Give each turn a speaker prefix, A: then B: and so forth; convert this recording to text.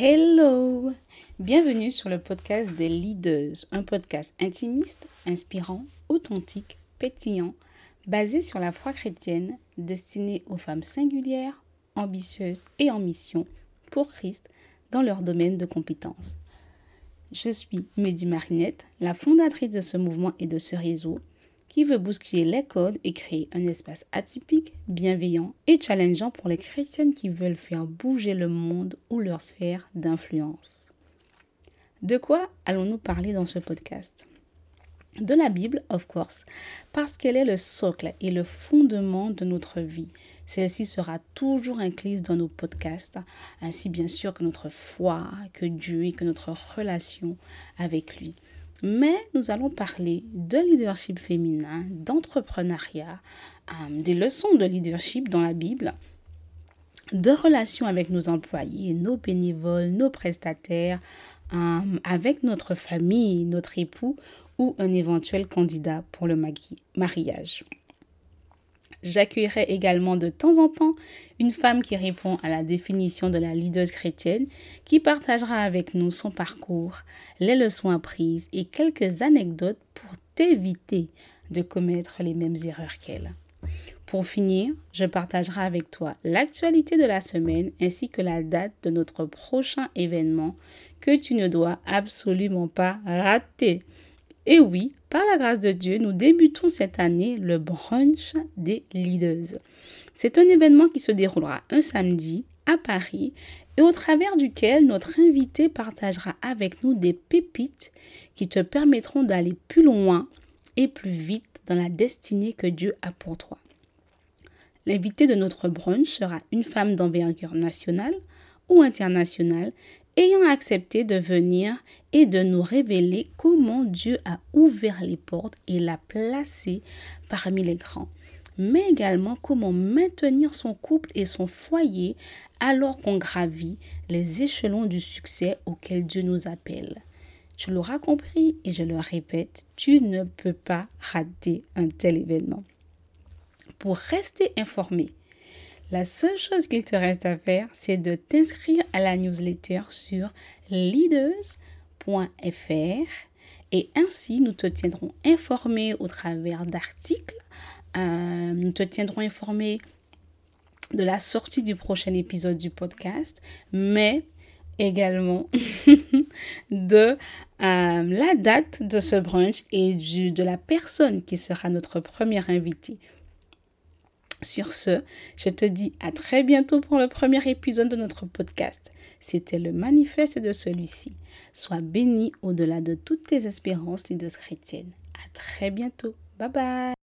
A: Hello Bienvenue sur le podcast des Leaders, un podcast intimiste, inspirant, authentique, pétillant, basé sur la foi chrétienne, destiné aux femmes singulières, ambitieuses et en mission pour Christ dans leur domaine de compétences. Je suis Mehdi Marinette, la fondatrice de ce mouvement et de ce réseau qui veut bousculer les codes et créer un espace atypique, bienveillant et challengeant pour les chrétiennes qui veulent faire bouger le monde ou leur sphère d'influence. De quoi allons-nous parler dans ce podcast? De la Bible, of course, parce qu'elle est le socle et le fondement de notre vie. Celle-ci sera toujours incluse dans nos podcasts, ainsi bien sûr que notre foi, que Dieu et que notre relation avec lui. Mais nous allons parler de leadership féminin, d'entrepreneuriat, euh, des leçons de leadership dans la Bible, de relations avec nos employés, nos bénévoles, nos prestataires, euh, avec notre famille, notre époux ou un éventuel candidat pour le mariage. J'accueillerai également de temps en temps une femme qui répond à la définition de la leaduse chrétienne, qui partagera avec nous son parcours, les leçons apprises et quelques anecdotes pour t'éviter de commettre les mêmes erreurs qu'elle. Pour finir, je partagerai avec toi l'actualité de la semaine ainsi que la date de notre prochain événement que tu ne dois absolument pas rater. Et oui, par la grâce de Dieu, nous débutons cette année le brunch des leaders. C'est un événement qui se déroulera un samedi à Paris et au travers duquel notre invité partagera avec nous des pépites qui te permettront d'aller plus loin et plus vite dans la destinée que Dieu a pour toi. L'invité de notre brunch sera une femme d'envergure nationale ou internationale ayant accepté de venir et de nous révéler comment Dieu a ouvert les portes et l'a placé parmi les grands, mais également comment maintenir son couple et son foyer alors qu'on gravit les échelons du succès auquel Dieu nous appelle. Tu l'auras compris et je le répète, tu ne peux pas rater un tel événement. Pour rester informé la seule chose qu'il te reste à faire, c'est de t'inscrire à la newsletter sur leaders.fr et ainsi nous te tiendrons informé au travers d'articles, euh, nous te tiendrons informé de la sortie du prochain épisode du podcast, mais également de euh, la date de ce brunch et de la personne qui sera notre première invitée. Sur ce, je te dis à très bientôt pour le premier épisode de notre podcast. C'était le manifeste de celui-ci. Sois béni au-delà de toutes tes espérances, leaders chrétiennes. À très bientôt. Bye bye.